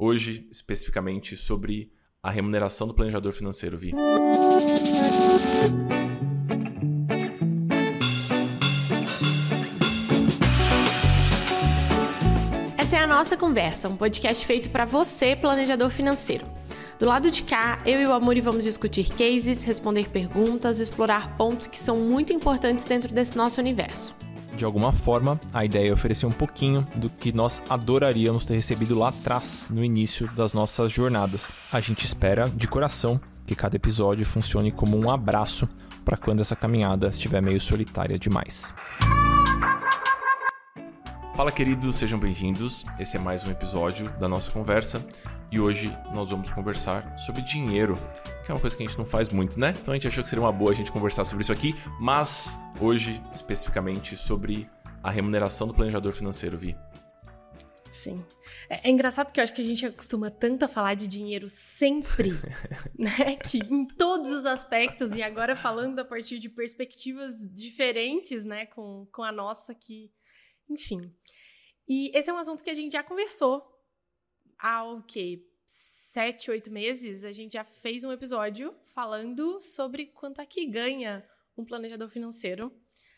Hoje, especificamente, sobre a remuneração do planejador financeiro, Vi. Essa é a nossa conversa, um podcast feito para você, planejador financeiro. Do lado de cá, eu e o Amuri vamos discutir cases, responder perguntas, explorar pontos que são muito importantes dentro desse nosso universo. De alguma forma, a ideia é oferecer um pouquinho do que nós adoraríamos ter recebido lá atrás, no início das nossas jornadas. A gente espera, de coração, que cada episódio funcione como um abraço para quando essa caminhada estiver meio solitária demais. Fala, queridos, sejam bem-vindos. Esse é mais um episódio da nossa conversa e hoje nós vamos conversar sobre dinheiro, que é uma coisa que a gente não faz muito, né? Então a gente achou que seria uma boa a gente conversar sobre isso aqui, mas hoje especificamente sobre a remuneração do planejador financeiro, Vi. Sim. É, é, engraçado porque eu acho que a gente acostuma tanto a falar de dinheiro sempre, né? Que em todos os aspectos, e agora falando a partir de perspectivas diferentes, né? Com, com a nossa, que enfim. E esse é um assunto que a gente já conversou há o quê? Sete, oito meses, a gente já fez um episódio falando sobre quanto é que ganha um planejador financeiro.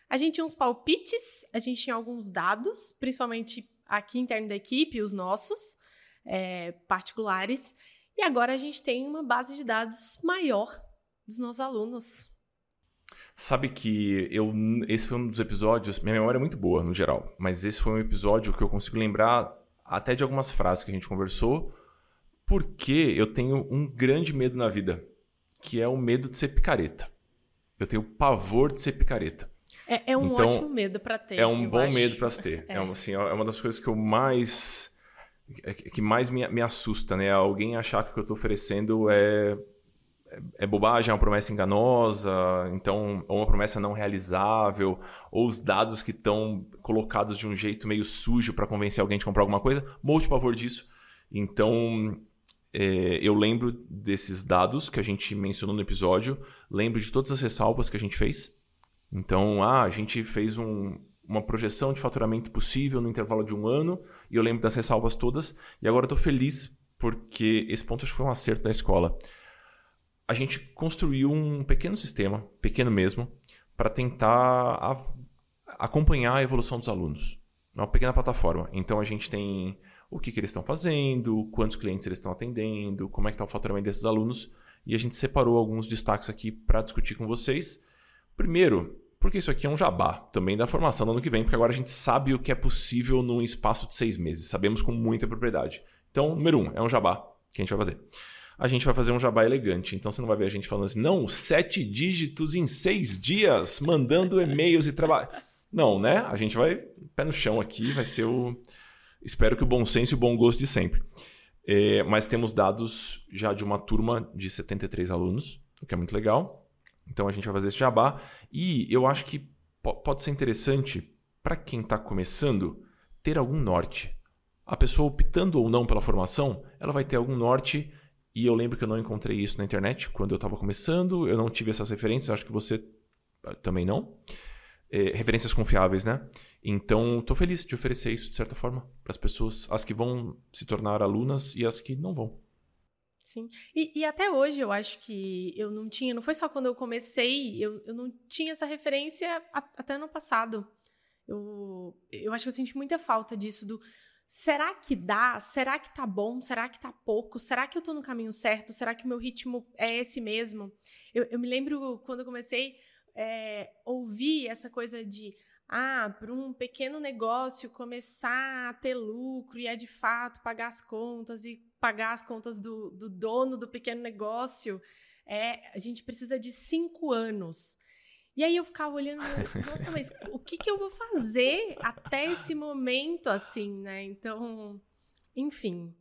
A gente tinha uns palpites, a gente tinha alguns dados, principalmente aqui interno da equipe, os nossos, é, particulares. E agora a gente tem uma base de dados maior dos nossos alunos. Sabe que eu esse foi um dos episódios, minha memória é muito boa no geral, mas esse foi um episódio que eu consigo lembrar até de algumas frases que a gente conversou, porque eu tenho um grande medo na vida, que é o medo de ser picareta. Eu tenho pavor de ser picareta. É, é um então, ótimo medo para ter. É um bom acho. medo para se ter. É. é. uma, assim, é uma das coisas que eu mais que mais me, me assusta, né? Alguém achar que o que eu estou oferecendo é é bobagem, é uma promessa enganosa, então, ou uma promessa não realizável, ou os dados que estão colocados de um jeito meio sujo para convencer alguém de comprar alguma coisa, morro de pavor disso. Então, é, eu lembro desses dados que a gente mencionou no episódio, lembro de todas as ressalvas que a gente fez. Então, ah, a gente fez um, uma projeção de faturamento possível no intervalo de um ano, e eu lembro das ressalvas todas, e agora estou feliz porque esse ponto acho que foi um acerto da escola a gente construiu um pequeno sistema, pequeno mesmo, para tentar acompanhar a evolução dos alunos. Uma pequena plataforma. Então a gente tem o que, que eles estão fazendo, quantos clientes eles estão atendendo, como é que está o faturamento desses alunos. E a gente separou alguns destaques aqui para discutir com vocês. Primeiro, porque isso aqui é um jabá também da formação do ano que vem, porque agora a gente sabe o que é possível num espaço de seis meses. Sabemos com muita propriedade. Então, número um, é um jabá que a gente vai fazer a gente vai fazer um jabá elegante. Então você não vai ver a gente falando assim, não, sete dígitos em seis dias, mandando e-mails e trabalho. Não, né? A gente vai pé no chão aqui, vai ser o. Espero que o bom senso e o bom gosto de sempre. É, mas temos dados já de uma turma de 73 alunos, o que é muito legal. Então a gente vai fazer esse jabá. E eu acho que pode ser interessante para quem está começando ter algum norte. A pessoa optando ou não pela formação, ela vai ter algum norte e eu lembro que eu não encontrei isso na internet quando eu estava começando, eu não tive essas referências, acho que você ah, também não. É, referências confiáveis, né? Então, estou feliz de oferecer isso de certa forma para as pessoas, as que vão se tornar alunas e as que não vão. Sim. E, e, até hoje eu acho que eu não tinha, não foi só quando eu comecei, eu, eu não tinha essa referência a, até ano passado. Eu, eu acho que eu senti muita falta disso, do será que dá? Será que tá bom? Será que tá pouco? Será que eu tô no caminho certo? Será que o meu ritmo é esse mesmo? Eu, eu me lembro quando eu comecei é, ouvir essa coisa de ah, para um pequeno negócio começar a ter lucro e é de fato pagar as contas e pagar as contas do, do dono do pequeno negócio, é, a gente precisa de cinco anos. E aí eu ficava olhando, nossa, mas o que, que eu vou fazer até esse momento, assim, né? Então, enfim.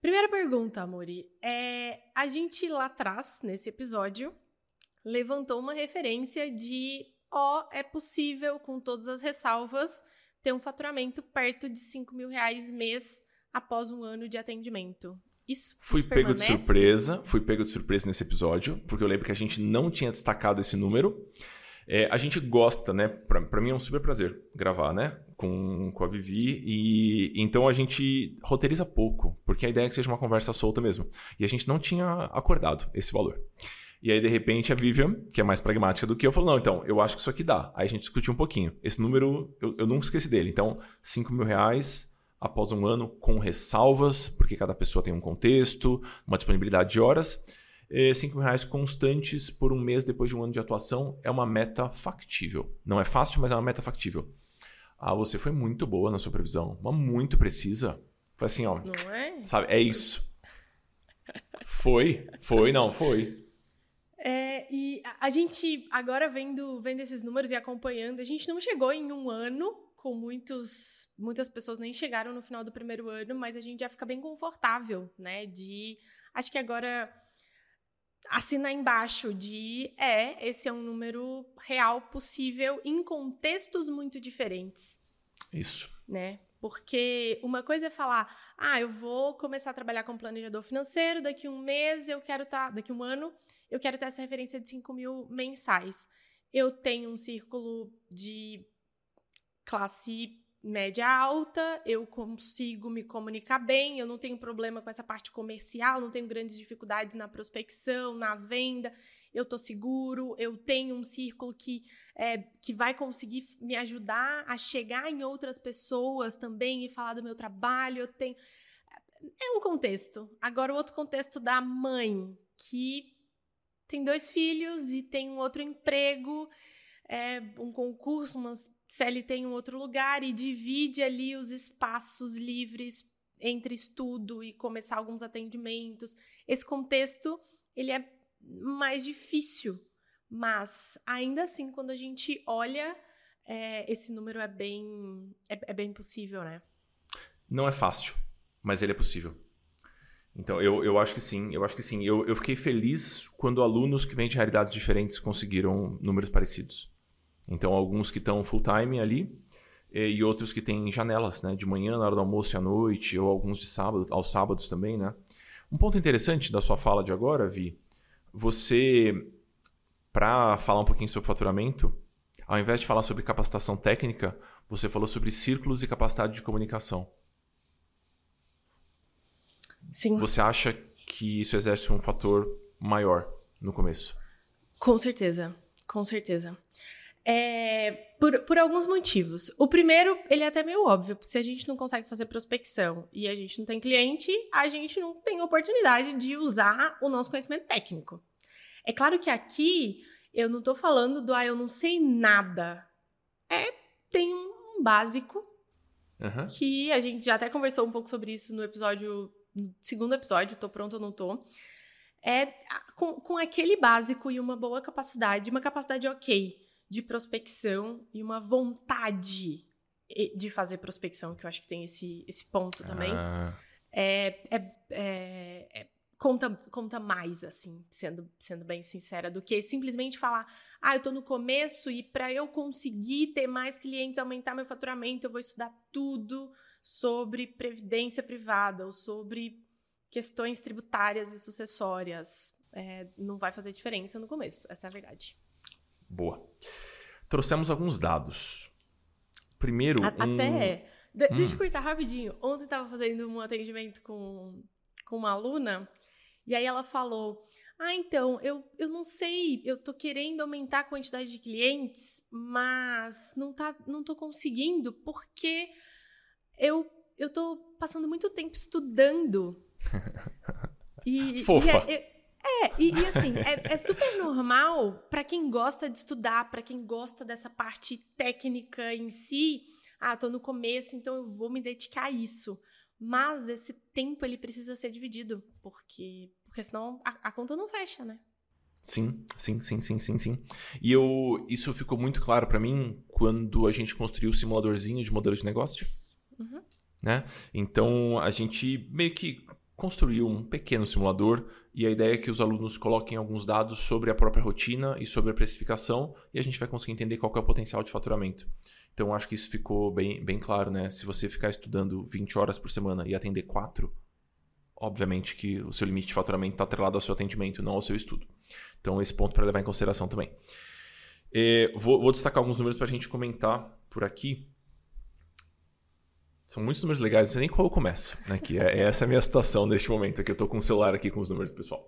Primeira pergunta, Amori. É, a gente lá atrás, nesse episódio, levantou uma referência de ó, oh, é possível, com todas as ressalvas, ter um faturamento perto de 5 mil reais mês após um ano de atendimento. Isso, fui isso pego de surpresa, fui pego de surpresa nesse episódio, porque eu lembro que a gente não tinha destacado esse número. É, a gente gosta, né? Pra, mim é um super prazer gravar, né? com, com a Vivi. E então a gente roteiriza pouco, porque a ideia é que seja uma conversa solta mesmo. E a gente não tinha acordado esse valor. E aí, de repente, a Vivian, que é mais pragmática do que eu, falou: não, então, eu acho que isso aqui dá. Aí a gente discutiu um pouquinho. Esse número, eu, eu nunca esqueci dele. Então, 5 mil reais após um ano, com ressalvas, porque cada pessoa tem um contexto, uma disponibilidade de horas. 5 mil reais constantes por um mês depois de um ano de atuação é uma meta factível. Não é fácil, mas é uma meta factível. Ah, você foi muito boa na sua previsão, mas muito precisa. Foi assim, ó. Não é? Sabe, é isso. Foi, foi, não, foi. É, e a gente, agora vendo, vendo esses números e acompanhando, a gente não chegou em um ano com muitos. Muitas pessoas nem chegaram no final do primeiro ano, mas a gente já fica bem confortável, né? De. Acho que agora assinar embaixo de é, esse é um número real possível em contextos muito diferentes. Isso. Né? Porque uma coisa é falar, ah, eu vou começar a trabalhar com planejador financeiro, daqui um mês eu quero estar, tá, daqui um ano, eu quero ter essa referência de 5 mil mensais. Eu tenho um círculo de classe média alta, eu consigo me comunicar bem, eu não tenho problema com essa parte comercial, não tenho grandes dificuldades na prospecção, na venda, eu tô seguro, eu tenho um círculo que, é, que vai conseguir me ajudar a chegar em outras pessoas também e falar do meu trabalho, eu tenho... É um contexto. Agora, o outro contexto da mãe, que tem dois filhos e tem um outro emprego, é, um concurso, umas CLT em um outro lugar e divide ali os espaços livres entre estudo e começar alguns atendimentos. Esse contexto, ele é mais difícil, mas ainda assim, quando a gente olha, é, esse número é bem, é, é bem possível, né? Não é fácil, mas ele é possível. Então, eu, eu acho que sim, eu acho que sim. Eu, eu fiquei feliz quando alunos que vêm de realidades diferentes conseguiram números parecidos. Então, alguns que estão full time ali e outros que têm janelas, né? De manhã, na hora do almoço e à noite, ou alguns de sábado, aos sábados também, né? Um ponto interessante da sua fala de agora, Vi, você, para falar um pouquinho sobre faturamento, ao invés de falar sobre capacitação técnica, você falou sobre círculos e capacidade de comunicação. Sim. Você acha que isso exerce um fator maior no começo? Com certeza, com certeza. É, por, por alguns motivos. O primeiro, ele é até meio óbvio, porque se a gente não consegue fazer prospecção e a gente não tem cliente, a gente não tem oportunidade de usar o nosso conhecimento técnico. É claro que aqui eu não estou falando do ah, eu não sei nada. É, tem um básico uhum. que a gente já até conversou um pouco sobre isso no episódio, no segundo episódio, tô pronto ou não tô. É com, com aquele básico e uma boa capacidade, uma capacidade ok de prospecção e uma vontade de fazer prospecção, que eu acho que tem esse, esse ponto também. Ah. É, é, é, é, conta, conta mais, assim, sendo, sendo bem sincera, do que simplesmente falar, ah, eu tô no começo e para eu conseguir ter mais clientes, aumentar meu faturamento, eu vou estudar tudo sobre previdência privada ou sobre questões tributárias e sucessórias. É, não vai fazer diferença no começo, essa é a verdade. Boa. Trouxemos alguns dados. Primeiro. A, um... Até. De, hum. Deixa eu cortar rapidinho. Ontem eu tava fazendo um atendimento com, com uma aluna, e aí ela falou: Ah, então, eu, eu não sei, eu tô querendo aumentar a quantidade de clientes, mas não, tá, não tô conseguindo, porque eu, eu tô passando muito tempo estudando. E, Fofa. E é, é, e, e assim, é, é, super normal para quem gosta de estudar, para quem gosta dessa parte técnica em si. Ah, tô no começo, então eu vou me dedicar a isso. Mas esse tempo ele precisa ser dividido, porque, porque senão a, a conta não fecha, né? Sim, sim, sim, sim, sim, sim. E eu, isso ficou muito claro para mim quando a gente construiu o simuladorzinho de modelo de negócio. Uhum. Né? Então a gente meio que construiu um pequeno simulador e a ideia é que os alunos coloquem alguns dados sobre a própria rotina e sobre a precificação e a gente vai conseguir entender qual é o potencial de faturamento. Então acho que isso ficou bem, bem claro, né? Se você ficar estudando 20 horas por semana e atender 4, obviamente que o seu limite de faturamento está atrelado ao seu atendimento, não ao seu estudo. Então esse ponto para levar em consideração também. É, vou, vou destacar alguns números para a gente comentar por aqui. São muitos números legais, não sei nem qual eu começo. Né? Que é, essa é a minha situação neste momento. Aqui eu estou com o celular aqui com os números, pessoal.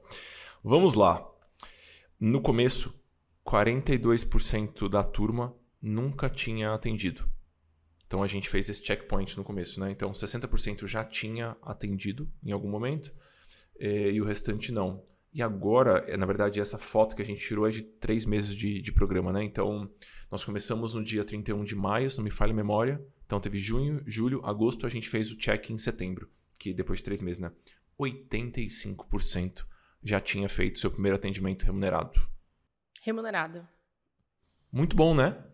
Vamos lá. No começo, 42% da turma nunca tinha atendido. Então a gente fez esse checkpoint no começo, né? Então 60% já tinha atendido em algum momento eh, e o restante não. E agora, eh, na verdade, essa foto que a gente tirou é de três meses de, de programa, né? Então nós começamos no dia 31 de maio, se não me falha a memória. Então teve junho, julho, agosto, a gente fez o check em setembro, que depois de três meses, né? 85% já tinha feito seu primeiro atendimento remunerado. Remunerado. Muito bom, né?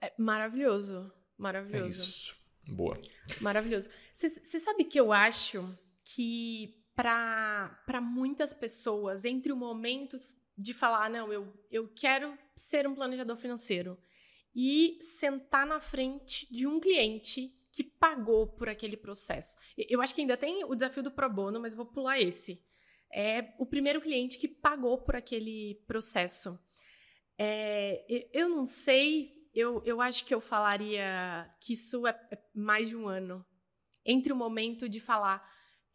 É maravilhoso. Maravilhoso. É isso. Boa. Maravilhoso. Você sabe que eu acho que para muitas pessoas, entre o momento de falar, não, eu, eu quero ser um planejador financeiro e sentar na frente de um cliente que pagou por aquele processo. Eu acho que ainda tem o desafio do pro bono, mas vou pular esse. É o primeiro cliente que pagou por aquele processo. É, eu não sei eu, eu acho que eu falaria que isso é, é mais de um ano. Entre o momento de falar,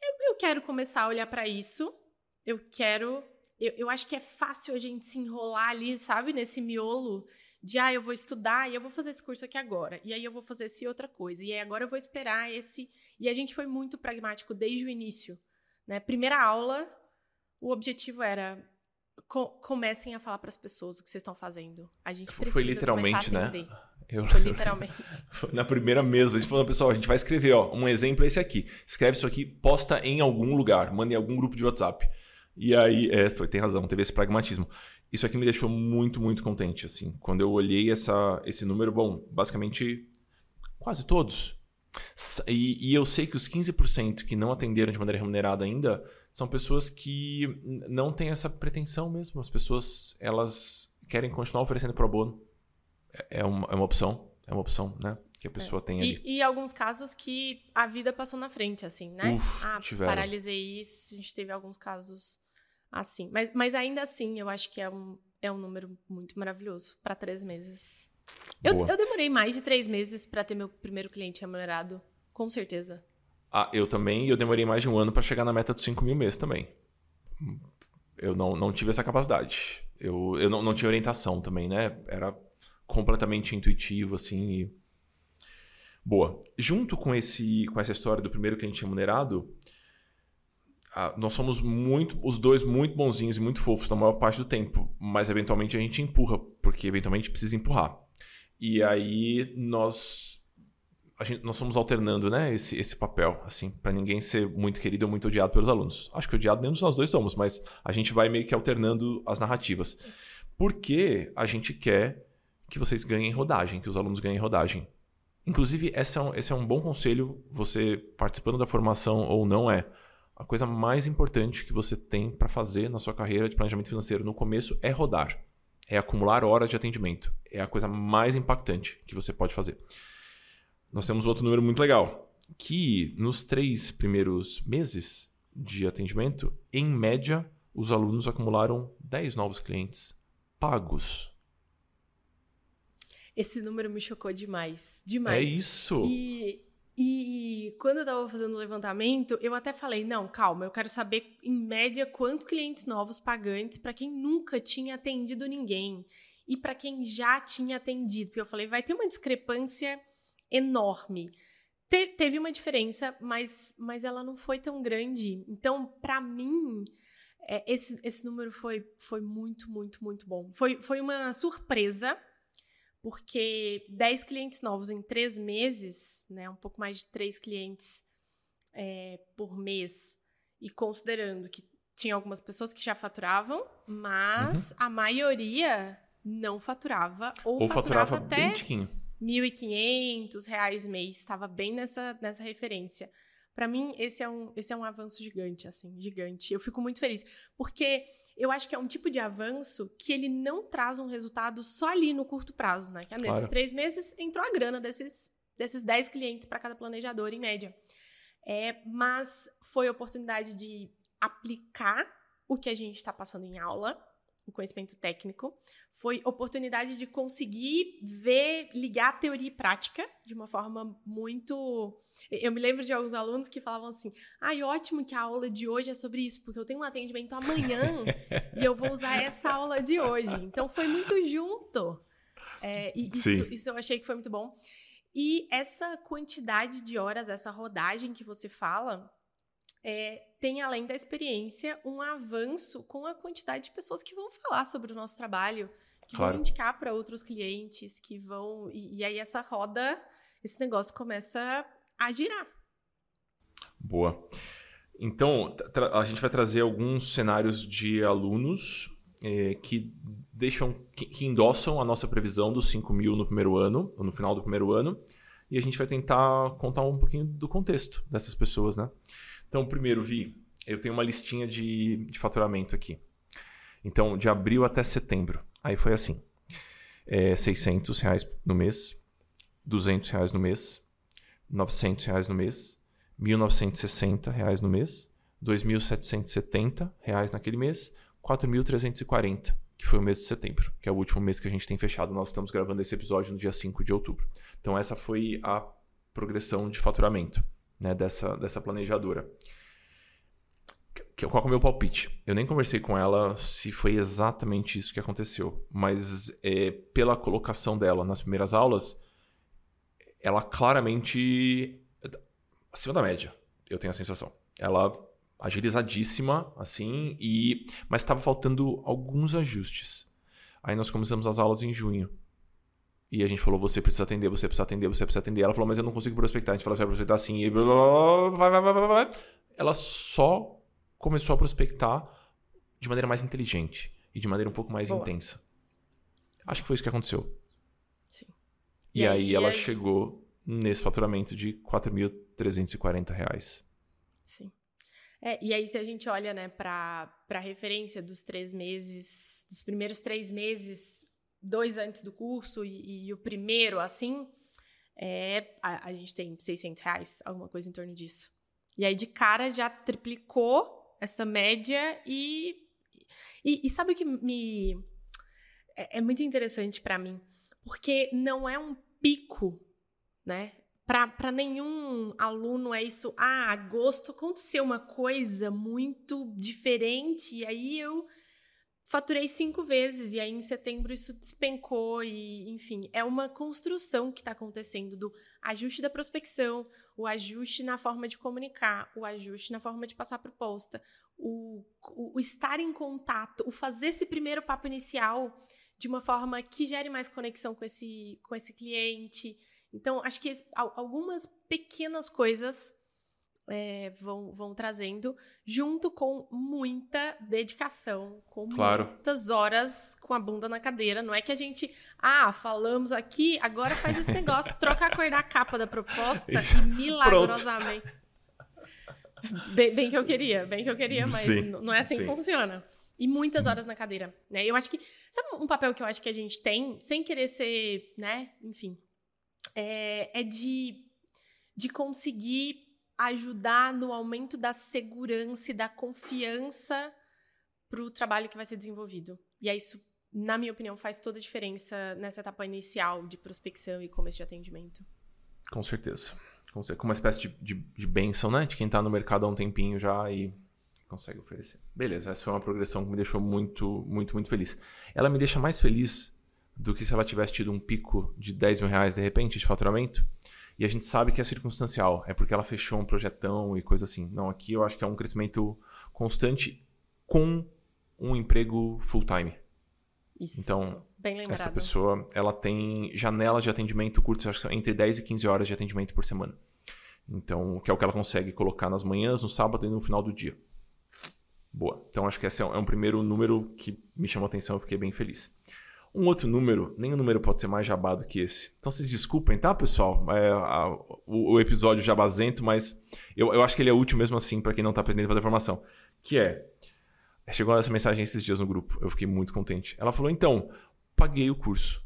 eu, eu quero começar a olhar para isso, eu quero. Eu, eu acho que é fácil a gente se enrolar ali, sabe, nesse miolo de ah, eu vou estudar e eu vou fazer esse curso aqui agora, e aí eu vou fazer esse outra coisa, e aí agora eu vou esperar esse. E a gente foi muito pragmático desde o início. Né? Primeira aula, o objetivo era co comecem a falar para as pessoas o que vocês estão fazendo. A gente precisa Foi literalmente, né? Eu... Foi literalmente. Na primeira mesmo, a gente falou, pessoal, a gente vai escrever, ó, um exemplo é esse aqui. Escreve isso aqui, posta em algum lugar, manda em algum grupo de WhatsApp. E aí, é, foi, tem razão, teve esse pragmatismo. Isso aqui me deixou muito, muito contente, assim. Quando eu olhei essa, esse número, bom, basicamente quase todos. E, e eu sei que os 15% que não atenderam de maneira remunerada ainda são pessoas que não têm essa pretensão mesmo. As pessoas, elas querem continuar oferecendo pro bono. É, é uma, é uma opção, é uma opção, né? Que a pessoa é. tem ali. E, e, alguns casos que a vida passou na frente, assim, né? Uf, ah, tiveram. paralisei isso, a gente teve alguns casos assim. Mas, mas ainda assim, eu acho que é um, é um número muito maravilhoso para três meses. Eu, eu demorei mais de três meses para ter meu primeiro cliente remunerado, com certeza. Ah, eu também, eu demorei mais de um ano para chegar na meta dos 5 mil meses também. Eu não, não tive essa capacidade. Eu, eu não, não tinha orientação também, né? Era completamente intuitivo, assim. E... Boa. Junto com, esse, com essa história do primeiro cliente remunerado, nós somos muito, os dois muito bonzinhos e muito fofos na maior parte do tempo, mas eventualmente a gente empurra, porque eventualmente precisa empurrar. E aí nós gente, nós fomos alternando, né, esse, esse papel, assim, para ninguém ser muito querido ou muito odiado pelos alunos. Acho que odiado nem nós dois somos, mas a gente vai meio que alternando as narrativas. Porque a gente quer que vocês ganhem rodagem, que os alunos ganhem rodagem. Inclusive, esse é um, esse é um bom conselho, você participando da formação ou não é. A coisa mais importante que você tem para fazer na sua carreira de planejamento financeiro no começo é rodar. É acumular horas de atendimento. É a coisa mais impactante que você pode fazer nós temos outro número muito legal, que nos três primeiros meses de atendimento, em média, os alunos acumularam 10 novos clientes pagos. Esse número me chocou demais. Demais. É isso. E, e quando eu estava fazendo o levantamento, eu até falei: não, calma, eu quero saber, em média, quantos clientes novos pagantes para quem nunca tinha atendido ninguém e para quem já tinha atendido. Porque eu falei: vai ter uma discrepância enorme. Te, teve uma diferença, mas, mas ela não foi tão grande. Então, para mim, é, esse, esse número foi, foi muito, muito, muito bom. Foi, foi uma surpresa, porque 10 clientes novos em 3 meses, né, um pouco mais de 3 clientes é, por mês, e considerando que tinha algumas pessoas que já faturavam, mas uhum. a maioria não faturava ou, ou faturava, faturava até bem 1.500 reais mês, estava bem nessa, nessa referência. Para mim, esse é, um, esse é um avanço gigante, assim, gigante. Eu fico muito feliz, porque eu acho que é um tipo de avanço que ele não traz um resultado só ali no curto prazo, né? Que é, nesses três meses entrou a grana desses, desses 10 clientes para cada planejador, em média. É, mas foi a oportunidade de aplicar o que a gente está passando em aula o conhecimento técnico, foi oportunidade de conseguir ver, ligar teoria e prática de uma forma muito. Eu me lembro de alguns alunos que falavam assim: ai, ótimo que a aula de hoje é sobre isso, porque eu tenho um atendimento amanhã e eu vou usar essa aula de hoje. Então foi muito junto. É, e isso, isso eu achei que foi muito bom. E essa quantidade de horas, essa rodagem que você fala, é, tem, além da experiência, um avanço com a quantidade de pessoas que vão falar sobre o nosso trabalho, que claro. vão indicar para outros clientes, que vão. E, e, aí essa roda, esse negócio começa a girar. Boa. Então, a gente vai trazer alguns cenários de alunos é, que deixam, que, que, endossam a nossa previsão dos 5 mil no primeiro ano, ou no final do primeiro ano, e a gente vai tentar contar um pouquinho do contexto dessas pessoas, né? Então, primeiro, Vi, eu tenho uma listinha de, de faturamento aqui. Então, de abril até setembro. Aí foi assim: é, 600 reais no mês, 200 reais no mês, 900 reais no mês, 1.960 reais no mês, 2.770 reais naquele mês, 4.340, que foi o mês de setembro, que é o último mês que a gente tem fechado. Nós estamos gravando esse episódio no dia 5 de outubro. Então, essa foi a progressão de faturamento né, dessa, dessa planejadora. Qual é o meu palpite? Eu nem conversei com ela se foi exatamente isso que aconteceu, mas é, pela colocação dela nas primeiras aulas, ela claramente acima da média, eu tenho a sensação. Ela agilizadíssima, assim, e mas estava faltando alguns ajustes. Aí nós começamos as aulas em junho. E a gente falou, você precisa atender, você precisa atender, você precisa atender. Ela falou, mas eu não consigo prospectar. A gente falou, você vai prospectar assim. E blá, blá, blá, vai, vai, vai, vai. Ela só começou a prospectar de maneira mais inteligente e de maneira um pouco mais Boa. intensa. Acho que foi isso que aconteceu. Sim. E, e aí, aí, ela chegou nesse faturamento de R$ 4.340. Sim. É, e aí, se a gente olha né, para a referência dos três meses, dos primeiros três meses dois antes do curso e, e o primeiro, assim, é, a, a, gente tem 600 reais, alguma coisa em torno disso. E aí, de cara, já triplicou essa média e... E, e sabe o que me... É, é muito interessante para mim, porque não é um pico, né? Para nenhum aluno é isso, ah, agosto aconteceu uma coisa muito diferente, e aí eu faturei cinco vezes e aí em setembro isso despencou e enfim é uma construção que está acontecendo do ajuste da prospecção o ajuste na forma de comunicar o ajuste na forma de passar proposta o, o, o estar em contato o fazer esse primeiro papo inicial de uma forma que gere mais conexão com esse com esse cliente. Então acho que algumas pequenas coisas é, vão, vão trazendo, junto com muita dedicação, com claro. muitas horas com a bunda na cadeira. Não é que a gente, ah, falamos aqui, agora faz esse negócio, troca a cor da capa da proposta Isso. e milagrosamente. Bem, bem, que eu queria, bem que eu queria, mas Sim. não é assim Sim. que funciona. E muitas horas na cadeira, né? Eu acho que, sabe um papel que eu acho que a gente tem, sem querer ser, né, enfim, é, é de, de conseguir ajudar no aumento da segurança e da confiança para o trabalho que vai ser desenvolvido. E é isso, na minha opinião, faz toda a diferença nessa etapa inicial de prospecção e começo de atendimento. Com certeza. Com uma espécie de, de, de benção, né? De quem está no mercado há um tempinho já e consegue oferecer. Beleza, essa foi uma progressão que me deixou muito, muito, muito feliz. Ela me deixa mais feliz do que se ela tivesse tido um pico de 10 mil reais de repente de faturamento e a gente sabe que é circunstancial, é porque ela fechou um projetão e coisa assim. Não, aqui eu acho que é um crescimento constante com um emprego full-time. Isso, então, essa pessoa, ela tem janelas de atendimento curtas, entre 10 e 15 horas de atendimento por semana. Então, que é o que ela consegue colocar nas manhãs, no sábado e no final do dia. Boa. Então, acho que esse é um primeiro número que me chamou a atenção, eu fiquei bem feliz. Um outro número, nenhum número pode ser mais jabado que esse. Então vocês desculpem, tá, pessoal? É, a, o, o, episódio jabazento, mas eu, eu acho que ele é útil mesmo assim para quem não tá aprendendo a fazer formação. Que é. Chegou essa mensagem esses dias no grupo, eu fiquei muito contente. Ela falou: então, paguei o curso.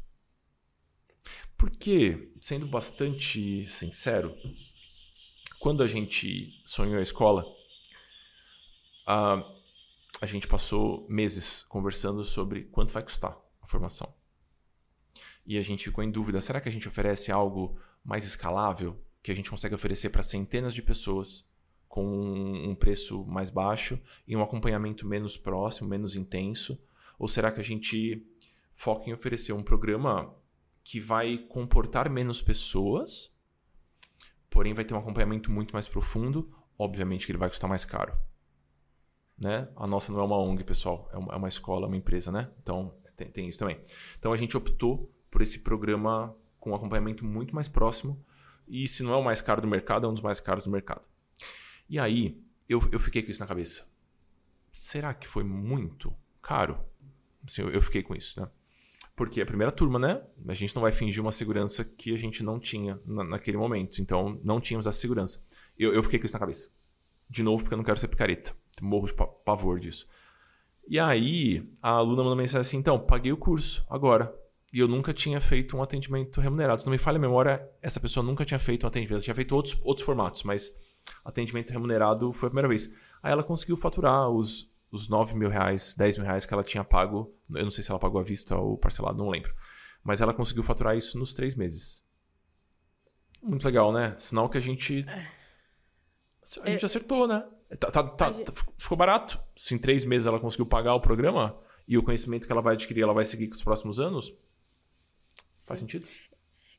Porque, sendo bastante sincero, quando a gente sonhou a escola, uh, a gente passou meses conversando sobre quanto vai custar a formação. E a gente ficou em dúvida: será que a gente oferece algo mais escalável, que a gente consegue oferecer para centenas de pessoas com um preço mais baixo e um acompanhamento menos próximo, menos intenso? Ou será que a gente foca em oferecer um programa que vai comportar menos pessoas, porém vai ter um acompanhamento muito mais profundo? Obviamente que ele vai custar mais caro. Né? A nossa não é uma ONG, pessoal, é uma, é escola, é uma empresa, né? Então tem, tem isso também. Então a gente optou por esse programa com um acompanhamento muito mais próximo. E se não é o mais caro do mercado, é um dos mais caros do mercado. E aí, eu, eu fiquei com isso na cabeça. Será que foi muito caro? Assim, eu, fiquei com isso, né? Porque a primeira turma, né? A gente não vai fingir uma segurança que a gente não tinha na, naquele momento. Então, não tínhamos essa segurança. Eu, eu fiquei com isso na cabeça. De novo, porque eu não quero ser picareta. Morro de pavor disso. E aí, a aluna mandou mensagem assim: então, paguei o curso agora. E eu nunca tinha feito um atendimento remunerado. Se não me falha a memória, essa pessoa nunca tinha feito um atendimento. Ela tinha feito outros, outros formatos, mas atendimento remunerado foi a primeira vez. Aí ela conseguiu faturar os, os 9 mil reais, 10 mil reais que ela tinha pago. Eu não sei se ela pagou à vista ou parcelado, não lembro. Mas ela conseguiu faturar isso nos três meses. Muito legal, né? Sinal que a gente. A gente acertou, né? Tá, tá, tá, gente... Ficou barato. Se em três meses ela conseguiu pagar o programa e o conhecimento que ela vai adquirir, ela vai seguir com os próximos anos, Faz sentido?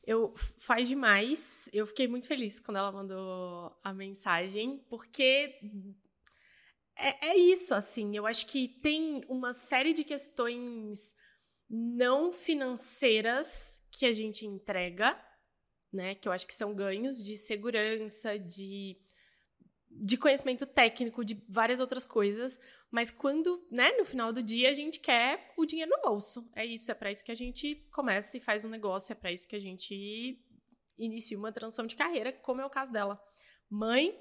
Eu faz demais. Eu fiquei muito feliz quando ela mandou a mensagem, porque é, é, isso, assim. Eu acho que tem uma série de questões não financeiras que a gente entrega, né? Que eu acho que são ganhos de segurança, de de conhecimento técnico, de várias outras coisas, mas quando, né, no final do dia a gente quer o dinheiro no bolso. É isso, é para isso que a gente começa e faz um negócio, é para isso que a gente inicia uma transição de carreira, como é o caso dela. Mãe,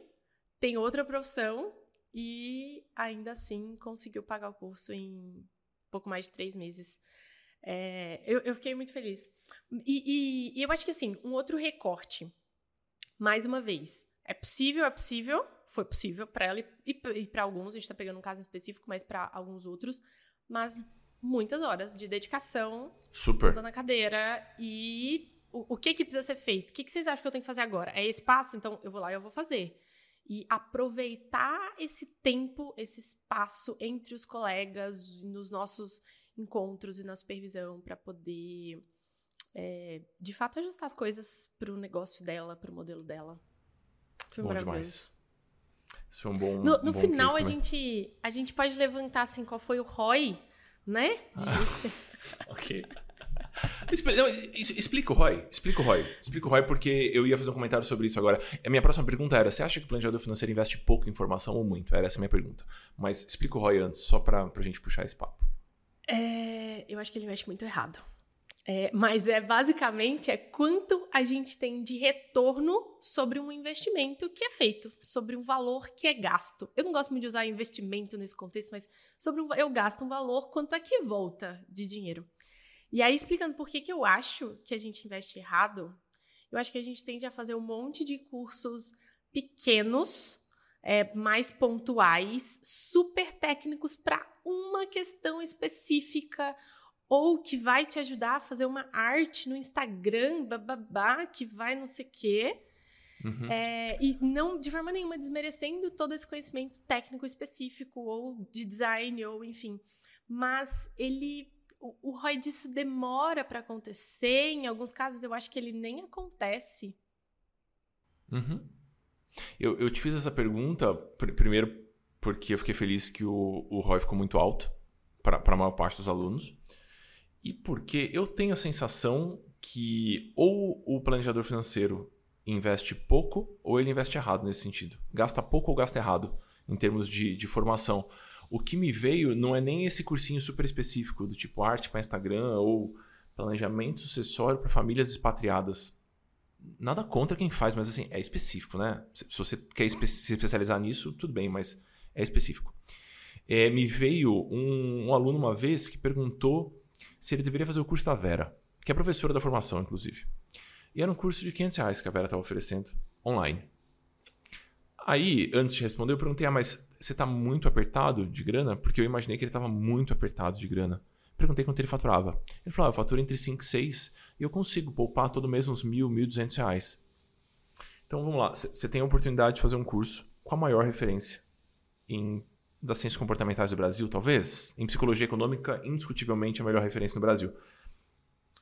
tem outra profissão e ainda assim conseguiu pagar o curso em pouco mais de três meses. É, eu, eu, fiquei muito feliz. E, e, e eu acho que assim, um outro recorte, mais uma vez, é possível, é possível, foi possível para ela e, e para alguns, a gente está pegando um caso específico, mas para alguns outros, mas muitas horas de dedicação Super. na cadeira e o, o, que que precisa ser feito? O que, que vocês acham que eu tenho que fazer agora? É esse passo? Então eu vou lá e eu vou fazer. E aproveitar esse tempo, esse espaço entre os colegas, nos nossos encontros e na supervisão, para poder, é, de fato, ajustar as coisas para o negócio dela, para o modelo dela. Foi bom demais. Isso é um bom. No, no um bom final, a gente, a gente pode levantar assim qual foi o ROI, né? De... Ah, ok. Explica o ROI. Explica o ROI. Explica o ROI porque eu ia fazer um comentário sobre isso agora. A minha próxima pergunta era: você acha que o planejador financeiro investe pouco em informação ou muito? Era essa a minha pergunta. Mas explica o ROI antes, só pra, pra gente puxar esse papo. É, eu acho que ele investe muito errado. É, mas é basicamente é quanto a gente tem de retorno sobre um investimento que é feito, sobre um valor que é gasto. Eu não gosto muito de usar investimento nesse contexto, mas sobre um, eu gasto um valor, quanto é que volta de dinheiro. E aí, explicando por que, que eu acho que a gente investe errado, eu acho que a gente tende a fazer um monte de cursos pequenos, é, mais pontuais, super técnicos para uma questão específica ou que vai te ajudar a fazer uma arte no Instagram, bababá, que vai não sei o quê. Uhum. É, e não, de forma nenhuma, desmerecendo todo esse conhecimento técnico específico, ou de design, ou enfim. Mas ele. O, o ROI disso demora para acontecer. Em alguns casos, eu acho que ele nem acontece. Uhum. Eu, eu te fiz essa pergunta, pr primeiro, porque eu fiquei feliz que o, o ROI ficou muito alto para a maior parte dos alunos. E porque eu tenho a sensação que ou o planejador financeiro investe pouco ou ele investe errado nesse sentido. Gasta pouco ou gasta errado em termos de, de formação. O que me veio não é nem esse cursinho super específico do tipo arte para Instagram ou planejamento sucessório para famílias expatriadas. Nada contra quem faz, mas assim, é específico, né? Se você quer se especializar nisso, tudo bem, mas é específico. É, me veio um, um aluno uma vez que perguntou se ele deveria fazer o curso da Vera, que é professora da formação, inclusive. E era um curso de 500 reais que a Vera estava oferecendo online. Aí, antes de responder, eu perguntei: ah, mas você tá muito apertado de grana? Porque eu imaginei que ele estava muito apertado de grana. Perguntei quanto ele faturava. Ele falou: ah, eu faturo entre 5 e 6 e eu consigo poupar todo mês uns mil, mil duzentos reais. Então vamos lá, você tem a oportunidade de fazer um curso com a maior referência em das ciências comportamentais do Brasil, talvez. Em psicologia econômica, indiscutivelmente a melhor referência no Brasil.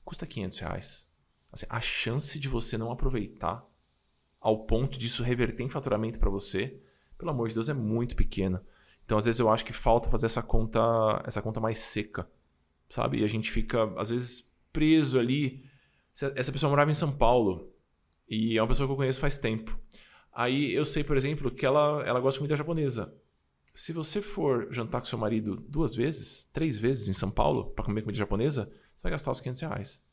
Custa 500 reais. Assim, a chance de você não aproveitar ao ponto disso reverter em faturamento para você, pelo amor de Deus, é muito pequena. Então, às vezes, eu acho que falta fazer essa conta, essa conta mais seca, sabe? E a gente fica, às vezes, preso ali. Essa pessoa morava em São Paulo e é uma pessoa que eu conheço faz tempo. Aí eu sei, por exemplo, que ela, ela gosta de comida japonesa. Se você for jantar com seu marido duas vezes, três vezes em São Paulo para comer comida japonesa, você vai gastar os 500 reais.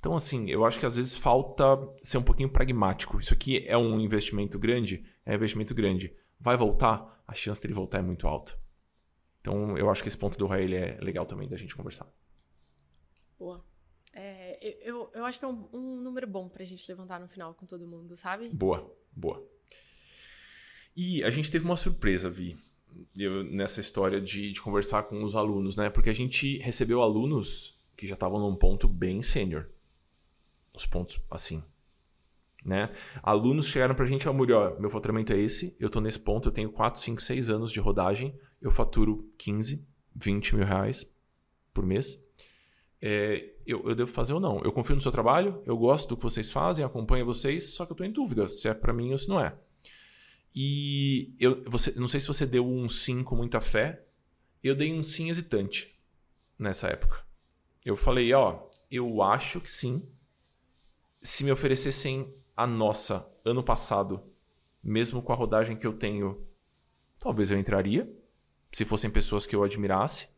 Então, assim, eu acho que às vezes falta ser um pouquinho pragmático. Isso aqui é um investimento grande, é um investimento grande. Vai voltar? A chance dele voltar é muito alta. Então, eu acho que esse ponto do Rael é legal também da gente conversar. Boa. É, eu, eu acho que é um, um número bom pra gente levantar no final com todo mundo, sabe? Boa, boa. E a gente teve uma surpresa, Vi, eu, nessa história de, de conversar com os alunos, né? Porque a gente recebeu alunos que já estavam num ponto bem sênior. Os pontos assim. Né? Alunos chegaram pra gente e falaram, meu faturamento é esse, eu tô nesse ponto, eu tenho 4, 5, 6 anos de rodagem, eu faturo 15, 20 mil reais por mês. É, eu, eu, devo fazer ou não? Eu confio no seu trabalho, eu gosto do que vocês fazem, acompanho vocês, só que eu tô em dúvida se é para mim ou se não é. E eu você, não sei se você deu um sim com muita fé. Eu dei um sim hesitante nessa época. Eu falei, ó, eu acho que sim. Se me oferecessem a nossa ano passado, mesmo com a rodagem que eu tenho, talvez eu entraria. Se fossem pessoas que eu admirasse.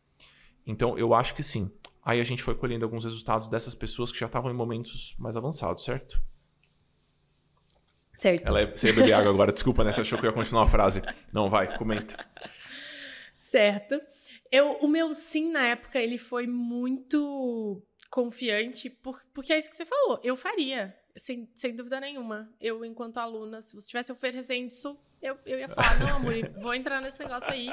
Então eu acho que sim. Aí a gente foi colhendo alguns resultados dessas pessoas que já estavam em momentos mais avançados, certo? Certo. Ela é, você ia beber água agora, desculpa, né? Você achou que eu ia continuar a frase. Não, vai, comenta. Certo. Eu, o meu sim na época, ele foi muito confiante, por, porque é isso que você falou. Eu faria, sem, sem dúvida nenhuma. Eu, enquanto aluna, se você estivesse oferecendo isso, eu, eu ia falar, não, amor, vou entrar nesse negócio aí.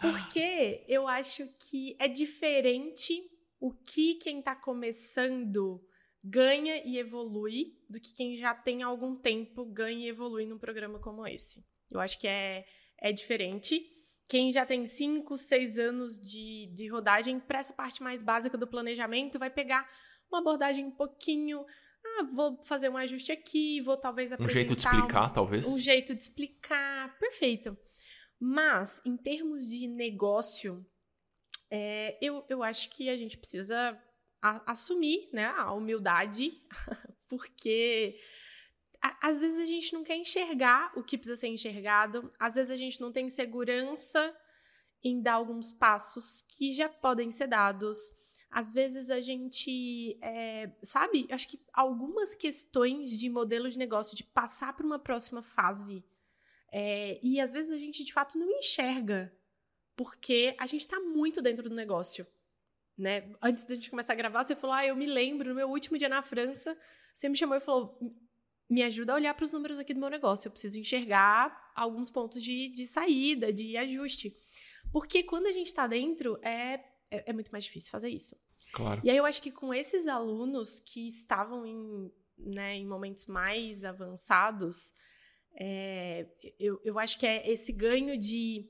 Porque eu acho que é diferente o que quem tá começando ganha e evolui do que quem já tem algum tempo ganha e evolui num programa como esse. Eu acho que é, é diferente. Quem já tem 5, 6 anos de, de rodagem, para essa parte mais básica do planejamento, vai pegar uma abordagem um pouquinho. Ah, vou fazer um ajuste aqui, vou talvez apresentar. Um jeito de explicar, um, talvez. Um jeito de explicar. Perfeito. Mas, em termos de negócio, é, eu, eu acho que a gente precisa assumir né, a humildade, porque a, às vezes a gente não quer enxergar o que precisa ser enxergado, às vezes a gente não tem segurança em dar alguns passos que já podem ser dados. Às vezes a gente, é, sabe, acho que algumas questões de modelo de negócio, de passar para uma próxima fase, é, e às vezes a gente de fato não enxerga, porque a gente está muito dentro do negócio né? Antes da gente começar a gravar, você falou: "Ah, eu me lembro, no meu último dia na França, você me chamou e falou: "Me ajuda a olhar para os números aqui do meu negócio, eu preciso enxergar alguns pontos de, de saída, de ajuste". Porque quando a gente está dentro, é, é, é muito mais difícil fazer isso. Claro. E aí eu acho que com esses alunos que estavam em, né, em momentos mais avançados, é, eu, eu acho que é esse ganho de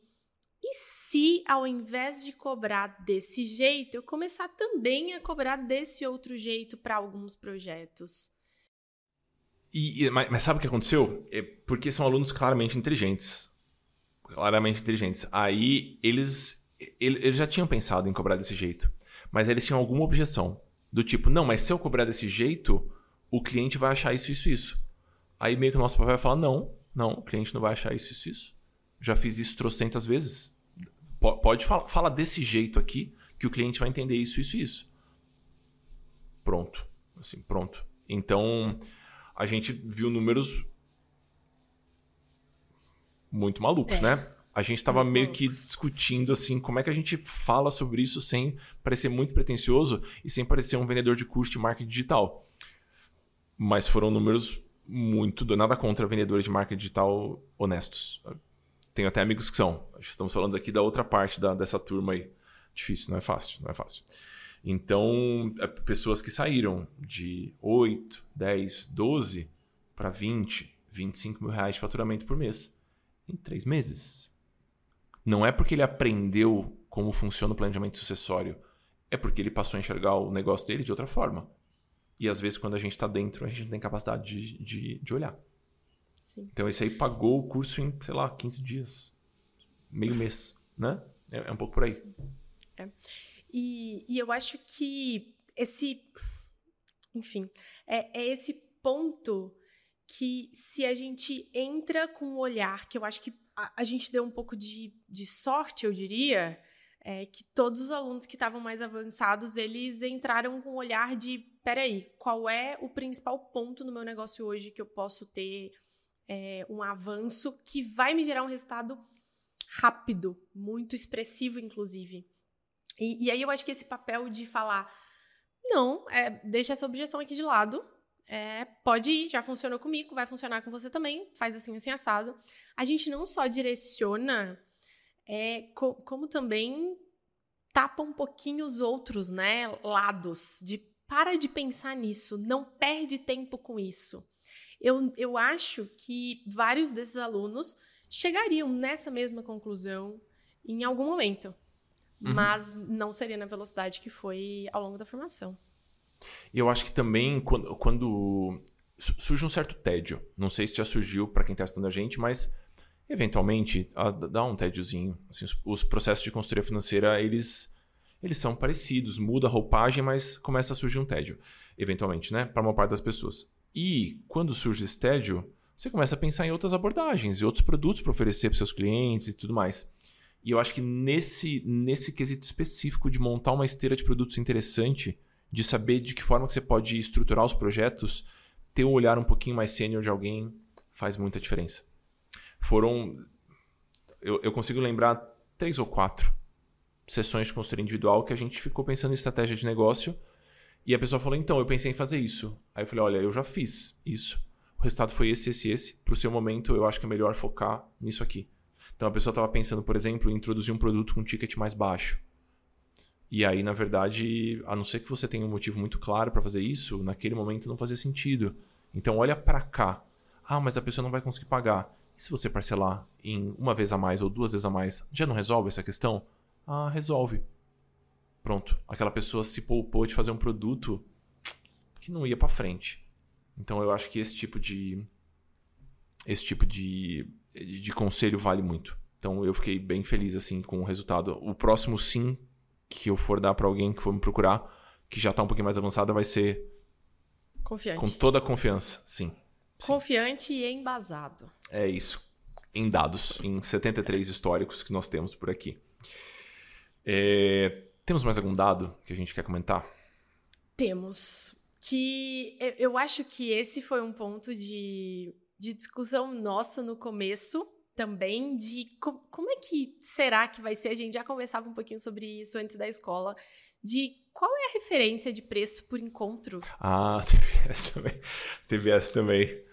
e se, ao invés de cobrar desse jeito, eu começar também a cobrar desse outro jeito para alguns projetos? E, e, mas, mas, sabe o que aconteceu? É porque são alunos claramente inteligentes. Claramente inteligentes. Aí eles, eles já tinham pensado em cobrar desse jeito. Mas eles tinham alguma objeção. Do tipo, não, mas se eu cobrar desse jeito, o cliente vai achar isso, isso, isso. Aí meio que o nosso papai vai falar, não, não, o cliente não vai achar isso, isso, isso já fiz isso trocentas vezes. Pode falar fala desse jeito aqui que o cliente vai entender isso, isso e isso. Pronto. Assim, pronto. Então, a gente viu números muito malucos, é. né? A gente estava meio malucos. que discutindo assim como é que a gente fala sobre isso sem parecer muito pretencioso e sem parecer um vendedor de curso de marketing digital. Mas foram números muito. Nada contra vendedores de marketing digital honestos tenho até amigos que são. Estamos falando aqui da outra parte da, dessa turma aí. Difícil, não é fácil, não é fácil. Então, é, pessoas que saíram de 8, 10, 12 para 20, 25 mil reais de faturamento por mês em três meses. Não é porque ele aprendeu como funciona o planejamento sucessório, é porque ele passou a enxergar o negócio dele de outra forma. E às vezes, quando a gente está dentro, a gente não tem capacidade de, de, de olhar. Sim. Então, esse aí pagou o curso em, sei lá, 15 dias, meio mês, né? É, é um pouco por aí. É. E, e eu acho que esse. Enfim, é, é esse ponto que se a gente entra com o um olhar, que eu acho que a, a, gente deu um pouco de, de sorte, eu diria, é que todos os alunos que estavam mais avançados, eles entraram com o um olhar de, peraí, qual é o principal ponto no meu negócio hoje que eu posso ter é, um avanço que vai me gerar um resultado rápido, muito expressivo, inclusive. E, e aí eu acho que esse papel de falar, não, é, deixa essa objeção aqui de lado, é, pode ir, já funcionou comigo, vai funcionar com você também, faz assim, assim, assado. A gente não só direciona, é, co como também tapa um pouquinho os outros, né, lados, de para de pensar nisso, não perde tempo com isso. Eu, eu acho que vários desses alunos chegariam nessa mesma conclusão em algum momento, uhum. mas não seria na velocidade que foi ao longo da formação. Eu acho que também quando, quando surge um certo tédio, não sei se já surgiu para quem está estudando a gente, mas eventualmente dá um tédiozinho. Assim, os, os, processos de consultoria financeira, eles, eles são parecidos, muda a roupagem, mas começa a surgir um tédio, eventualmente, né? Para uma parte das pessoas. E quando surge esse tédio, você começa a pensar em outras abordagens e outros produtos para oferecer para seus clientes e tudo mais. E eu acho que nesse, nesse quesito específico de montar uma esteira de produtos interessante, de saber de que forma que você pode estruturar os projetos, ter um olhar um pouquinho mais sênior de alguém faz muita diferença. Foram. Eu, eu consigo lembrar três ou quatro sessões de consultoria individual que a gente ficou pensando em estratégia de negócio e a pessoa falou: então, eu pensei em fazer isso. Aí eu falei: olha, eu já fiz isso. O resultado foi esse, esse, esse. Para o seu momento, eu acho que é melhor focar nisso aqui. Então a pessoa estava pensando, por exemplo, em introduzir um produto com um ticket mais baixo. E aí, na verdade, a não ser que você tenha um motivo muito claro para fazer isso, naquele momento não fazia sentido. Então, olha para cá. Ah, mas a pessoa não vai conseguir pagar. E se você parcelar em uma vez a mais ou duas vezes a mais, já não resolve essa questão? Ah, resolve. Pronto. Aquela pessoa se poupou de fazer um produto que não ia para frente. Então, eu acho que esse tipo de esse tipo de, de conselho vale muito. Então, eu fiquei bem feliz assim com o resultado. O próximo sim que eu for dar para alguém que for me procurar, que já tá um pouquinho mais avançada, vai ser. Confiante. Com toda a confiança, sim. Confiante sim. e embasado. É isso. Em dados, em 73 históricos que nós temos por aqui. É... Temos mais algum dado que a gente quer comentar? Temos. Que eu acho que esse foi um ponto de, de discussão nossa no começo também de co como é que será que vai ser? A gente já conversava um pouquinho sobre isso antes da escola, de qual é a referência de preço por encontro? Ah, teve essa também. Teve essa também.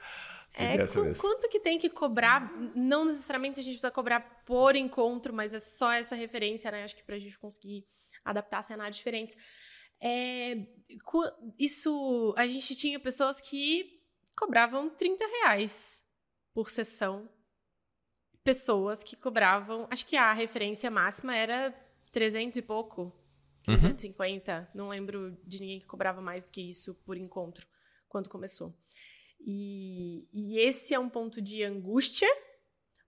É, qu quanto que tem que cobrar? Não necessariamente a gente precisa cobrar por encontro, mas é só essa referência, né? Acho que pra gente conseguir adaptar cenários diferentes. É, isso, a gente tinha pessoas que cobravam 30 reais por sessão pessoas que cobravam. Acho que a referência máxima era 300 e pouco. 350. Uhum. Não lembro de ninguém que cobrava mais do que isso por encontro quando começou. E, e esse é um ponto de angústia,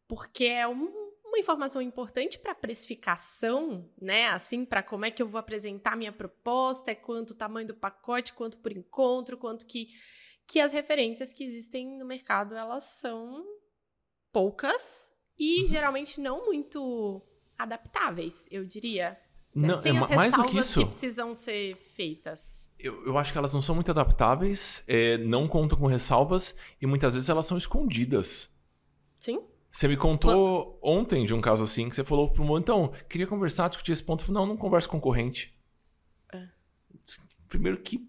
porque é um, uma informação importante para precificação, né? Assim, para como é que eu vou apresentar minha proposta, é quanto o tamanho do pacote, quanto por encontro, quanto que que as referências que existem no mercado elas são poucas e geralmente não muito adaptáveis, eu diria. Não, Sem é as mais do que isso. que precisam ser feitas. Eu, eu acho que elas não são muito adaptáveis, é, não contam com ressalvas e muitas vezes elas são escondidas. Sim. Você me contou ontem de um caso assim que você falou pro mundo, então, queria conversar, discutir esse ponto. Eu falei, não, não converso concorrente. É. Primeiro que.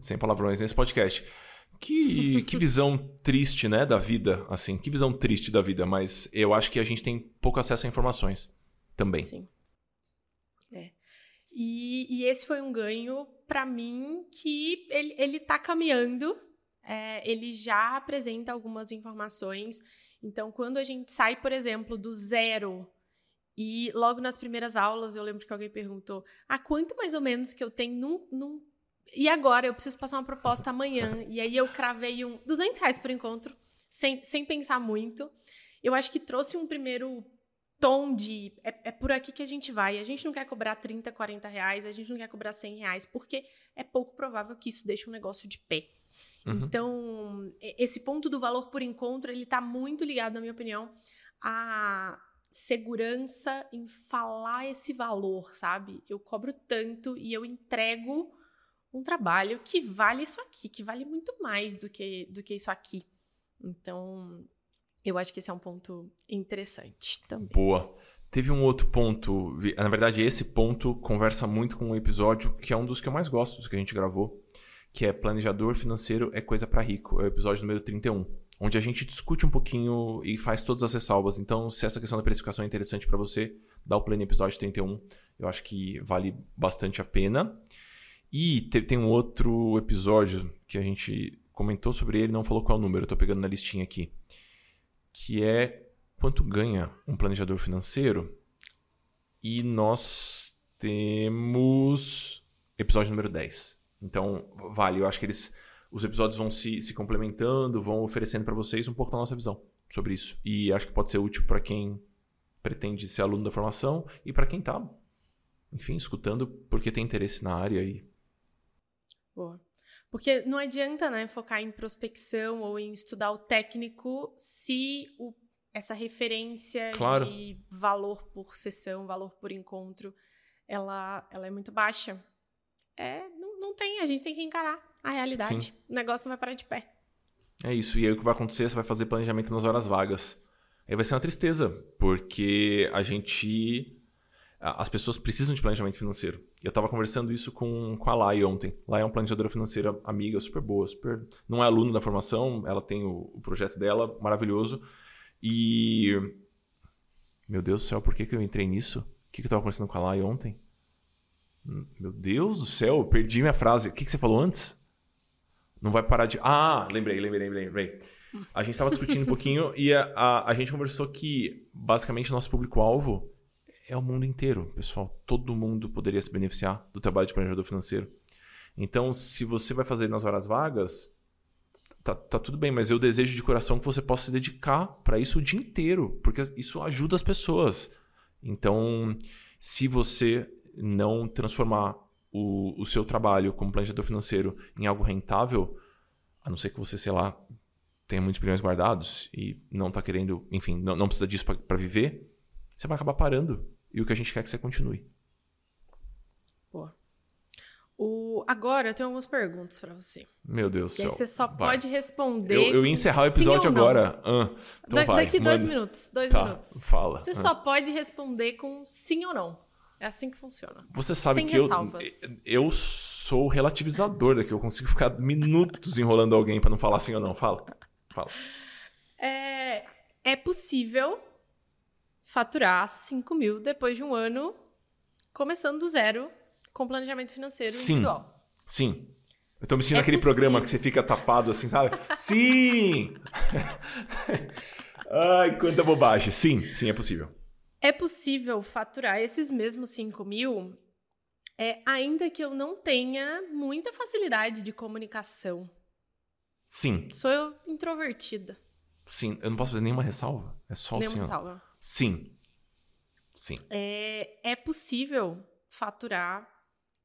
Sem palavrões nesse podcast Que, que visão triste, né, da vida, assim. Que visão triste da vida, mas eu acho que a gente tem pouco acesso a informações também. Sim. É. E, e esse foi um ganho para mim que ele, ele tá caminhando, é, ele já apresenta algumas informações. Então, quando a gente sai, por exemplo, do zero e logo nas primeiras aulas eu lembro que alguém perguntou: ah, quanto mais ou menos que eu tenho num, num e agora eu preciso passar uma proposta amanhã. E aí eu cravei um 200 reais por encontro, sem, sem pensar muito. Eu acho que trouxe um primeiro tom de é, é, por aqui que a gente vai. A gente não quer cobrar 30, 40 reais, a gente não quer cobrar 100 reais, porque é pouco provável que isso deixe um negócio de pé. Uhum. Então, esse ponto do valor por encontro, ele tá muito ligado, na minha opinião, à segurança em falar esse valor, sabe? Eu cobro tanto e eu entrego um trabalho que vale isso aqui, que vale muito mais do que, do que isso aqui. Então, eu acho que esse é um ponto interessante também. Boa. Teve um outro ponto, na verdade, esse ponto conversa muito com um episódio que é um dos que eu mais gosto dos que a gente gravou, que é Planejador Financeiro é Coisa para Rico, é o episódio número 31, onde a gente discute um pouquinho e faz todas as ressalvas. Então, se essa questão da precificação é interessante para você, dá o play no episódio 31, eu acho que vale bastante a pena. E tem um outro episódio que a gente comentou sobre ele, não falou qual é o número, eu tô pegando na listinha aqui. Que é quanto ganha um planejador financeiro. E nós temos episódio número 10. Então, vale, eu acho que eles os episódios vão se, se complementando, vão oferecendo para vocês um pouco da nossa visão sobre isso. E acho que pode ser útil para quem pretende ser aluno da formação e para quem tá, enfim, escutando porque tem interesse na área e Boa. Porque não adianta, né, focar em prospecção ou em estudar o técnico se o, essa referência claro. de valor por sessão, valor por encontro, ela, ela é muito baixa. É, não, não tem, a gente tem que encarar a realidade. Sim. O negócio não vai parar de pé. É isso, e aí o que vai acontecer? Você vai fazer planejamento nas horas vagas. Aí vai ser uma tristeza, porque a gente as pessoas precisam de planejamento financeiro. Eu estava conversando isso com, com a Lai ontem. Lai é uma planejadora financeira amiga, super boa, super... não é aluna da formação, ela tem o, o projeto dela, maravilhoso. E. Meu Deus do céu, por que, que eu entrei nisso? O que, que eu estava conversando com a Lai ontem? Meu Deus do céu, eu perdi minha frase. O que, que você falou antes? Não vai parar de. Ah, lembrei, lembrei, lembrei, lembrei. A gente estava discutindo um pouquinho e a, a, a gente conversou que, basicamente, nosso público-alvo é o mundo inteiro, pessoal. Todo mundo poderia se beneficiar do trabalho de planejador financeiro. Então, se você vai fazer nas horas vagas, tá, tá tudo bem, mas eu desejo de coração que você possa se dedicar para isso o dia inteiro, porque isso ajuda as pessoas. Então, se você não transformar o, o seu trabalho como planejador financeiro em algo rentável, a não ser que você, sei lá, tenha muitos bilhões guardados e não está querendo, enfim, não, não precisa disso para viver, você vai acabar parando. E o que a gente quer é que você continue. Boa. O... Agora eu tenho algumas perguntas para você. Meu Deus do céu. Você só vai. pode responder. Eu, eu ia encerrar o episódio agora. Ah, então da, vai. Daqui dois minutos. Dois tá, minutos. Fala. Você ah. só pode responder com sim ou não. É assim que funciona. Você sabe Sem que eu, eu sou relativizador daqui. Eu consigo ficar minutos enrolando alguém para não falar sim ou não. Fala. Fala. É, é possível faturar 5 mil depois de um ano começando do zero com planejamento financeiro Sim. individual. Sim. Eu tô me sentindo é aquele possível. programa que você fica tapado assim, sabe? sim! Ai, quanta bobagem. Sim, sim, é possível. É possível faturar esses mesmos 5 mil, é, ainda que eu não tenha muita facilidade de comunicação. Sim. Sou eu introvertida. Sim, eu não posso fazer nenhuma ressalva. É só nenhuma o senhor. ressalva. Sim. Sim. É, é possível faturar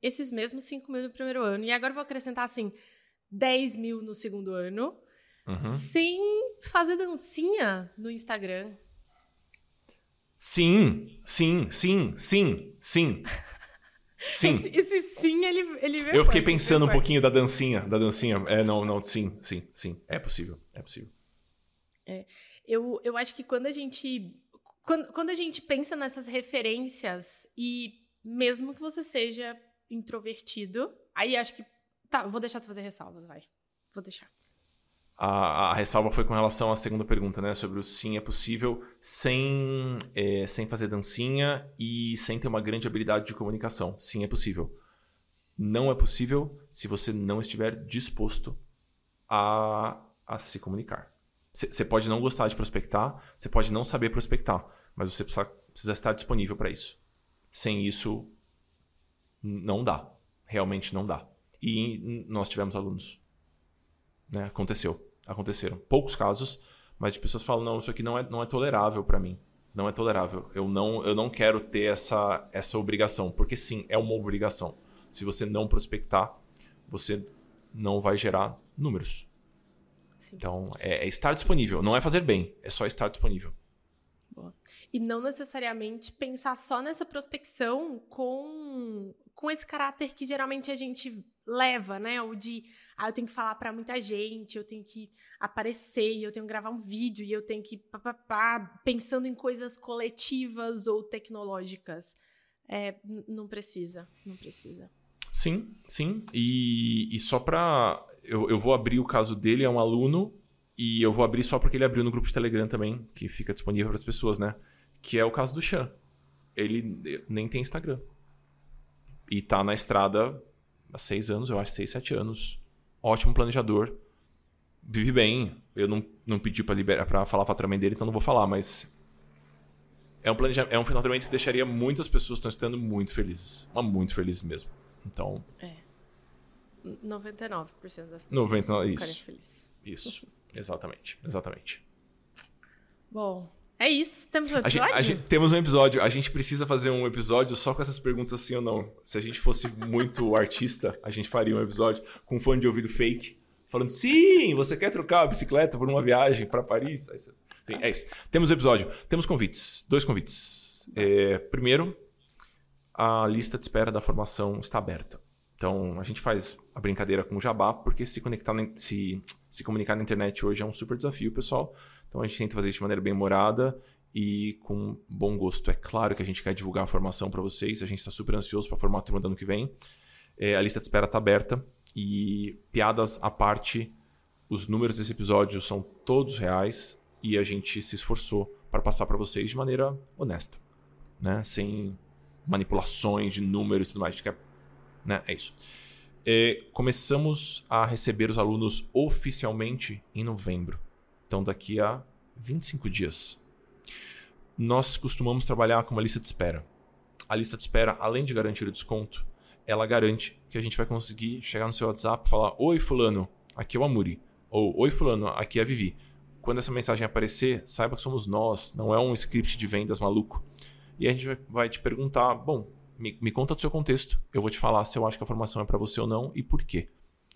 esses mesmos 5 mil no primeiro ano. E agora eu vou acrescentar assim: 10 mil no segundo ano, uhum. sem fazer dancinha no Instagram. Sim, sim, sim, sim, sim. Sim. Esse, esse, sim, ele, ele Eu fiquei forte, pensando um pouquinho da dancinha, da dancinha. É, não, não, sim, sim, sim. É possível, é possível. É, eu, eu acho que quando a gente quando, quando a gente pensa nessas referências, e mesmo que você seja introvertido, aí acho que. Tá, vou deixar você fazer ressalvas, vai. Vou deixar. A, a, ressalva foi com relação à segunda pergunta, né? Sobre o sim é possível sem, é, sem fazer dancinha e sem ter uma grande habilidade de comunicação. Sim é possível. Não é possível se você não estiver disposto a, a se comunicar. Você pode não gostar de prospectar, você pode não saber prospectar, mas você precisa, precisa estar disponível para isso. Sem isso, não dá. Realmente não dá. E nós tivemos alunos. Né? Aconteceu. Aconteceram. Poucos casos, mas de pessoas falam: não, isso aqui não é, não é tolerável para mim. Não é tolerável. Eu não, eu não quero ter essa, essa obrigação. Porque sim, é uma obrigação. Se você não prospectar, você não vai gerar números. Sim. Então, é, é, estar disponível. Não é fazer bem, é só estar disponível. Boa. E não necessariamente pensar só nessa prospecção com, com esse caráter que geralmente a gente leva, né? O de, ah, eu tenho que falar para muita gente, eu tenho que aparecer, eu tenho que gravar um vídeo e eu tenho que papapá, pensando em coisas coletivas ou tecnológicas. É, não precisa, não precisa. Sim, sim. E, e só para eu, eu vou abrir o caso dele, é um aluno, e eu vou abrir só porque ele abriu no grupo de Telegram também, que fica disponível para as pessoas, né? Que é o caso do Chan. Ele nem tem Instagram. E tá na estrada há seis anos, eu acho, seis, sete anos. Ótimo planejador. Vive bem. Eu não, não pedi para liberar para falar o faturamento dele, então não vou falar, mas é um planejamento, é um faturamento que deixaria muitas pessoas que estão estando muito felizes, mas muito felizes mesmo. Então. É. 99% das pessoas 99, isso. felizes. Isso, exatamente, exatamente. Bom, é isso. Temos um episódio? A gente, a gente, temos um episódio. A gente precisa fazer um episódio só com essas perguntas sim ou não. Se a gente fosse muito artista, a gente faria um episódio com um fone de ouvido fake, falando: sim, você quer trocar a bicicleta por uma viagem para Paris? Sim, é isso. Temos um episódio. Temos convites. Dois convites. É, primeiro, a lista de espera da formação está aberta. Então, a gente faz a brincadeira com o Jabá, porque se conectar, se, se comunicar na internet hoje é um super desafio, pessoal. Então, a gente tenta fazer isso de maneira bem humorada e com bom gosto. É claro que a gente quer divulgar a formação para vocês, a gente está super ansioso para formar a turma do ano que vem. É, a lista de espera está aberta e, piadas à parte, os números desse episódio são todos reais e a gente se esforçou para passar para vocês de maneira honesta, né? sem manipulações de números e tudo mais. A gente quer né? É isso. É, começamos a receber os alunos oficialmente em novembro. Então, daqui a 25 dias. Nós costumamos trabalhar com uma lista de espera. A lista de espera, além de garantir o desconto, ela garante que a gente vai conseguir chegar no seu WhatsApp e falar: Oi, Fulano, aqui é o Amuri. Ou Oi, Fulano, aqui é a Vivi. Quando essa mensagem aparecer, saiba que somos nós, não é um script de vendas maluco. E a gente vai te perguntar: Bom, me, me conta do seu contexto, eu vou te falar se eu acho que a formação é para você ou não e por quê.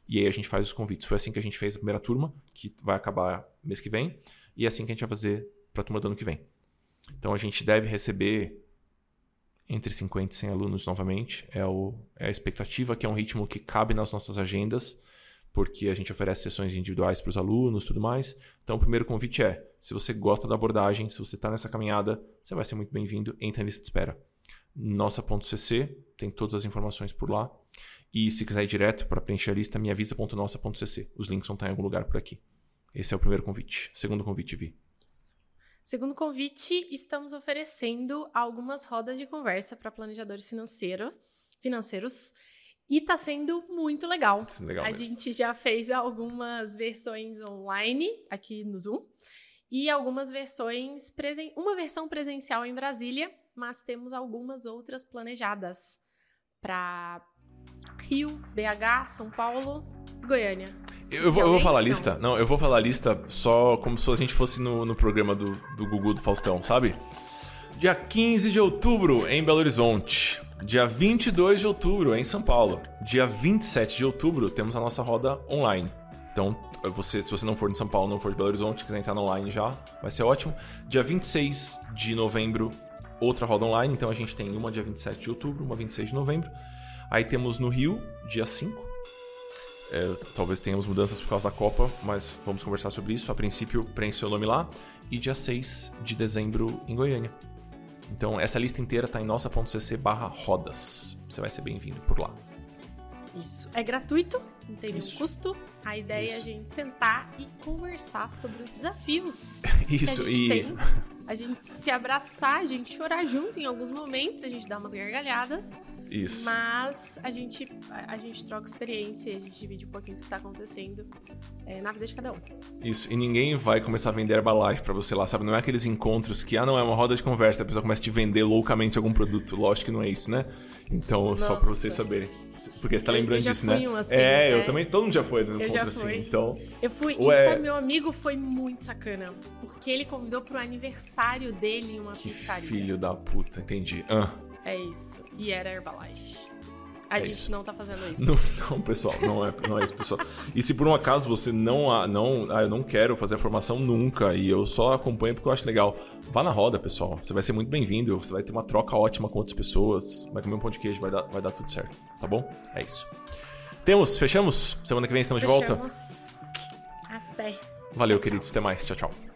E aí a gente faz os convites. Foi assim que a gente fez a primeira turma, que vai acabar mês que vem, e é assim que a gente vai fazer para a turma do ano que vem. Então a gente deve receber entre 50 e 100 alunos novamente. É, o, é a expectativa, que é um ritmo que cabe nas nossas agendas, porque a gente oferece sessões individuais para os alunos tudo mais. Então o primeiro convite é: se você gosta da abordagem, se você está nessa caminhada, você vai ser muito bem-vindo. Entre na lista de espera nossa.cc, tem todas as informações por lá. E se quiser ir direto para preencher a lista, minhavisa.nossa.cc. Os links vão estar em algum lugar por aqui. Esse é o primeiro convite. Segundo convite, Vi. Segundo convite, estamos oferecendo algumas rodas de conversa para planejadores financeiros, financeiros e está sendo muito legal. Tá legal a mesmo. gente já fez algumas versões online aqui no Zoom e algumas versões, presen uma versão presencial em Brasília mas temos algumas outras planejadas para Rio, BH, São Paulo e Goiânia. Eu vou, eu vou, falar a lista. Não. eu vou falar a lista só como se a gente fosse no, no programa do, do Gugu do Faustão, sabe? Dia 15 de outubro em Belo Horizonte. Dia 22 de outubro em São Paulo. Dia 27 de outubro temos a nossa roda online. Então, você, se você não for de São Paulo, não for de Belo Horizonte, quiser entrar online já, vai ser ótimo. Dia 26 de novembro outra roda online, então a gente tem uma dia 27 de outubro, uma 26 de novembro. Aí temos no Rio, dia 5. É, talvez tenhamos mudanças por causa da Copa, mas vamos conversar sobre isso. A princípio, preenche seu nome lá. E dia 6 de dezembro em Goiânia. Então, essa lista inteira está em nossa.cc barra rodas. Você vai ser bem-vindo por lá. Isso. É gratuito, não tem nenhum custo. A ideia Isso. é a gente sentar e conversar sobre os desafios Isso, que a gente e... tem. A gente se abraçar, a gente chorar junto em alguns momentos, a gente dá umas gargalhadas. Isso. Mas a gente, a, a gente troca experiência, a gente divide um pouquinho do que está acontecendo é, na vida de cada um. Isso, e ninguém vai começar a vender Herbalife para você lá, sabe? Não é aqueles encontros que, ah, não, é uma roda de conversa, a pessoa começa a te vender loucamente algum produto. Lógico que não é isso, né? Então, Nossa. só para vocês saberem. Porque você tá lembrando disso, né? Um assim, é, eu também, todo mundo já foi no encontro assim, então... Eu fui, Ué... e sabe, meu amigo foi muito sacana, porque ele convidou pro aniversário dele em uma que pizzaria. filho da puta, entendi. Ah. É isso. E era Herbalife. A é gente isso. não tá fazendo isso. Não, não, pessoal, não é, não é isso, pessoal. E se por um acaso você não, não, ah, eu não quero fazer a formação nunca e eu só acompanho porque eu acho legal, vá na roda, pessoal. Você vai ser muito bem-vindo, você vai ter uma troca ótima com outras pessoas, vai comer um pão de queijo, vai dar, vai dar tudo certo, tá bom? É isso. Temos, fechamos? Semana que vem estamos fechamos. de volta? Até. Valeu, tchau, queridos. Tchau. Até mais. Tchau, tchau.